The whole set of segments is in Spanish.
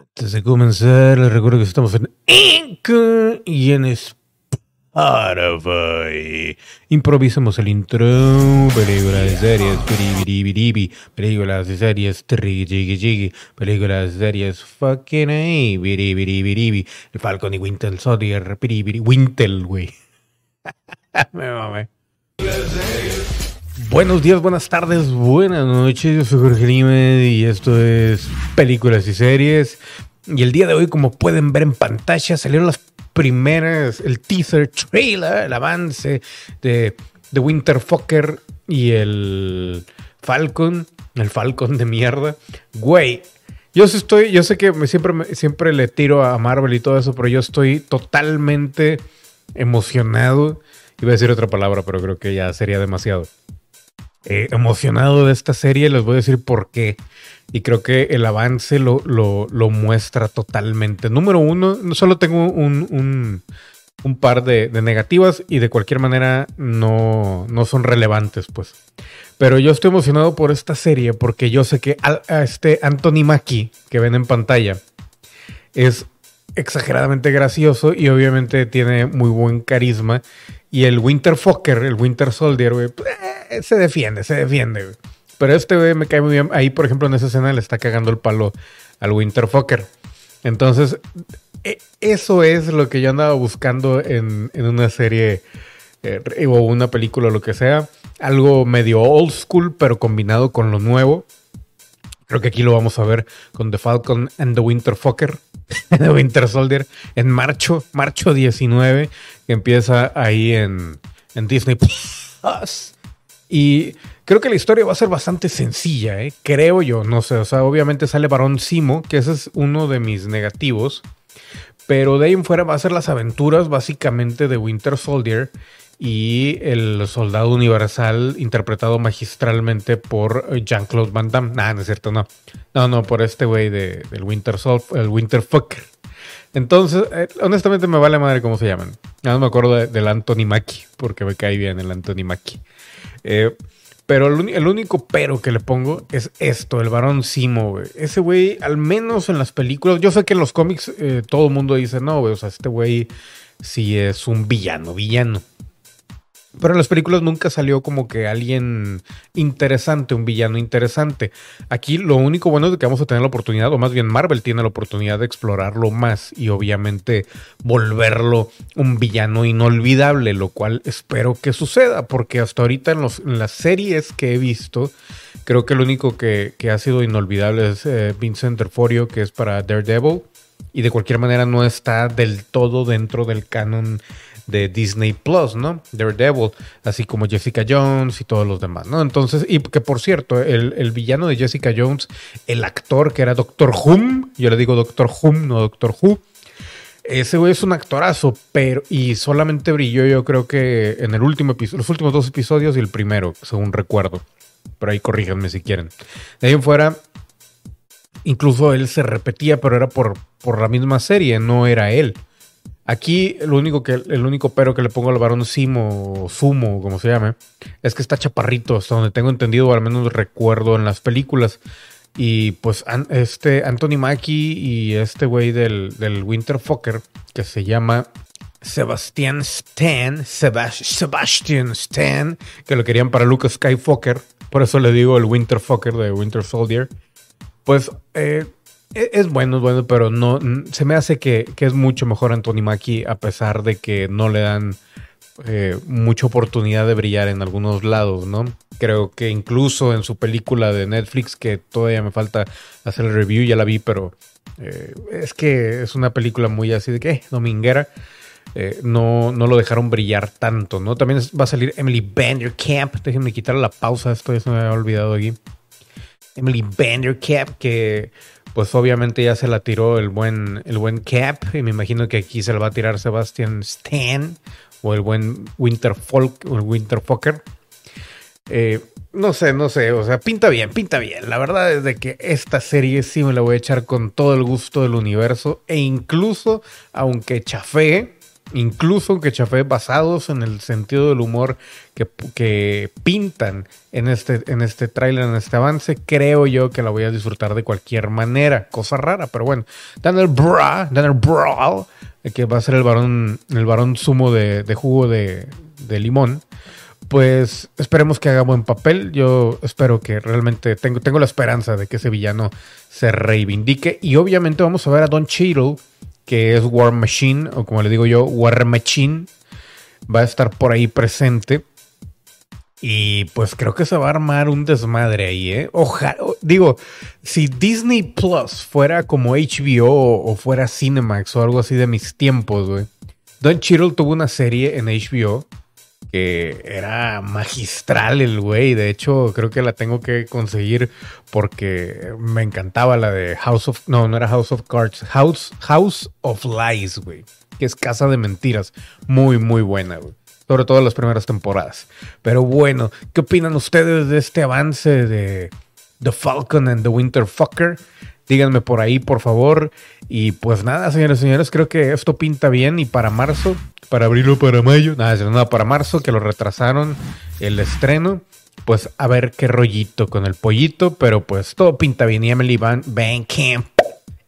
Antes de comenzar, les recuerdo que estamos en Anchor y en Spotify. Improvisamos el intro. Películas de series. Películas de series. Películas de series, fucking ahí. El Falcon y Winter Soldier. Wintel, güey. Me mamé. Buenos días, buenas tardes, buenas noches. Yo soy Jorge Lime y esto es Películas y Series. Y el día de hoy, como pueden ver en pantalla, salieron las primeras, el teaser trailer, el avance de, de Winter Fucker y el Falcon, el Falcon de mierda. Güey, yo estoy, yo sé que me, siempre, siempre le tiro a Marvel y todo eso, pero yo estoy totalmente emocionado. Iba a decir otra palabra, pero creo que ya sería demasiado eh, emocionado de esta serie, les voy a decir por qué. Y creo que el avance lo, lo, muestra totalmente. Número uno, no solo tengo un, un, par de, negativas y de cualquier manera no, no son relevantes, pues. Pero yo estoy emocionado por esta serie porque yo sé que este Anthony Mackie que ven en pantalla es exageradamente gracioso y obviamente tiene muy buen carisma. Y el Winter Fucker, el Winter Soldier, güey, pues, se defiende, se defiende. Pero este güey me cae muy bien. Ahí, por ejemplo, en esa escena le está cagando el palo al Winter Fucker. Entonces, e- eso es lo que yo andaba buscando en, en una serie eh, o una película o lo que sea. Algo medio old school, pero combinado con lo nuevo. Creo que aquí lo vamos a ver con The Falcon and the Winter Fucker, The Winter Soldier, en marcho, marcho 19, que empieza ahí en, en Disney Plus. Y creo que la historia va a ser bastante sencilla, ¿eh? creo yo, no sé, o sea, obviamente sale Barón Simo, que ese es uno de mis negativos, pero de ahí en fuera va a ser las aventuras básicamente de Winter Soldier y el soldado universal interpretado magistralmente por Jean-Claude Van Damme. Nah, no es cierto, no. No, no, por este güey de, del Winter Sol, el Winter Fucker. Entonces, eh, honestamente me vale madre cómo se llaman. Nada más me acuerdo de- del Anthony Mackie, porque me cae bien el Anthony Mackie. Eh, pero el único pero que le pongo es esto, el varón Simo, güey. Ese güey, al menos en las películas, yo sé que en los cómics eh, todo el mundo dice, no, güey, o sea, este güey sí es un villano, villano. Pero en las películas nunca salió como que alguien interesante, un villano interesante. Aquí lo único bueno es que vamos a tener la oportunidad, o más bien Marvel tiene la oportunidad de explorarlo más y obviamente volverlo un villano inolvidable, lo cual espero que suceda, porque hasta ahorita en, los- en las series que he visto, creo que el único que, ha sido inolvidable es eh, Vincent D'Onofrio, que es para Daredevil, y de cualquier manera no está del todo dentro del canon de Disney Plus, ¿no? Daredevil, así como Jessica Jones y todos los demás, ¿no? Entonces, y que por cierto, el, el villano de Jessica Jones, el actor que era Doctor Whom, yo le digo Doctor Whom, no Doctor Who, ese güey es un actorazo, pero y solamente brilló yo creo que en el último episodio, los últimos dos episodios y el primero, según recuerdo. Pero ahí corríjanme si quieren. De ahí en fuera, incluso él se repetía, pero era por, por la misma serie, no era él. Aquí el único, que, el único pero que le pongo al varón Simo o Sumo, como se llame, es que está chaparrito, hasta donde tengo entendido, o al menos recuerdo en las películas. Y pues este Anthony Mackie y este güey del, del Winter Fucker, que se llama Sebastian Stan, Sebas- Sebastian Stan, que lo querían para Luke Skywalker, por eso le digo el Winter Fucker de Winter Soldier. Pues eh, e- es bueno, es bueno, pero no se me hace que, que es mucho mejor Anthony Mackie a pesar de que no le dan eh, mucha oportunidad de brillar en algunos lados, ¿no? Creo que incluso en su película de Netflix, que todavía me falta hacer el review, ya la vi, pero eh, es que es una película muy así de que eh, dominguera. eh, no, no lo dejaron brillar tanto, ¿no? También va a salir Emily Vanderkamp. Déjenme quitar la pausa, esto ya se me había olvidado aquí. Emily Vanderkamp, que pues obviamente ya se la tiró el buen, el buen Cap, y me imagino que aquí se la va a tirar Sebastian Stan, o el buen Winter Folk, o el Winter Fucker. Eh, no sé, no sé, o sea, pinta bien, pinta bien. La verdad es de que esta serie sí me la voy a echar con todo el gusto del universo, e incluso, aunque chafee, incluso que chafé basados en el sentido del humor que, que pintan en este, en este tráiler, en este avance, creo yo que la voy a disfrutar de cualquier manera. Cosa rara, pero bueno. Daniel Bra, Daniel Brawl, que va a ser el varón, el varón sumo de, de jugo de, de limón pues esperemos que haga buen papel. Yo espero que realmente tengo, tengo la esperanza de que ese villano se reivindique. Y obviamente vamos a ver a Don Cheadle, que es War Machine, o como le digo yo, War Machine. Va a estar por ahí presente. Y pues creo que se va a armar un desmadre ahí, ¿eh? Ojalá, digo, si Disney Plus fuera como HBO o fuera Cinemax o algo así de mis tiempos, güey. Don Cheadle tuvo una serie en HBO que era magistral el güey. De hecho, creo que la tengo que conseguir porque me encantaba la de House of... No, no era House of Cards. House, House of Lies, güey. Que es Casa de Mentiras. Muy, muy buena, güey. Sobre todo las primeras temporadas. Pero bueno, ¿qué opinan ustedes de este avance de The Falcon and the Winter Fucker? Díganme por ahí, por favor. Y pues nada, señores y señores, creo que esto pinta bien. Y para marzo, para abril o para mayo, nada, nada, para marzo, que lo retrasaron el estreno. Pues a ver qué rollito con el pollito. Pero pues todo pinta bien. Y Emily Van, Van Camp,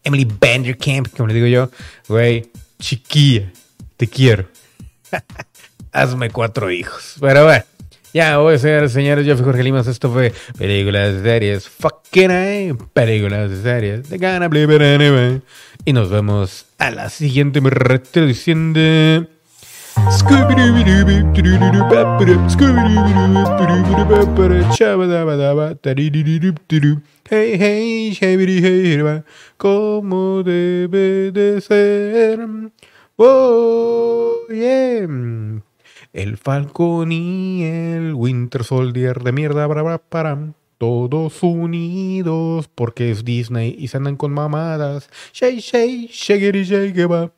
Emily Camp, como le digo yo, güey, chiquilla, te quiero. Hazme cuatro hijos. Pero bueno. Ya, voy a ser, señores, yo fui Jorge Limas, esto fue Películas de Series, fucking A, Películas de Series, de Gana. Y nos vemos a la siguiente retransmisión de... Hey, hey, hey, como debe de ser. Oh, yeah. El Falcon y el Winter Soldier de mierda, para, para, todos unidos porque es Disney y se andan con mamadas. Shay, shay, shaggy, shaggy, va.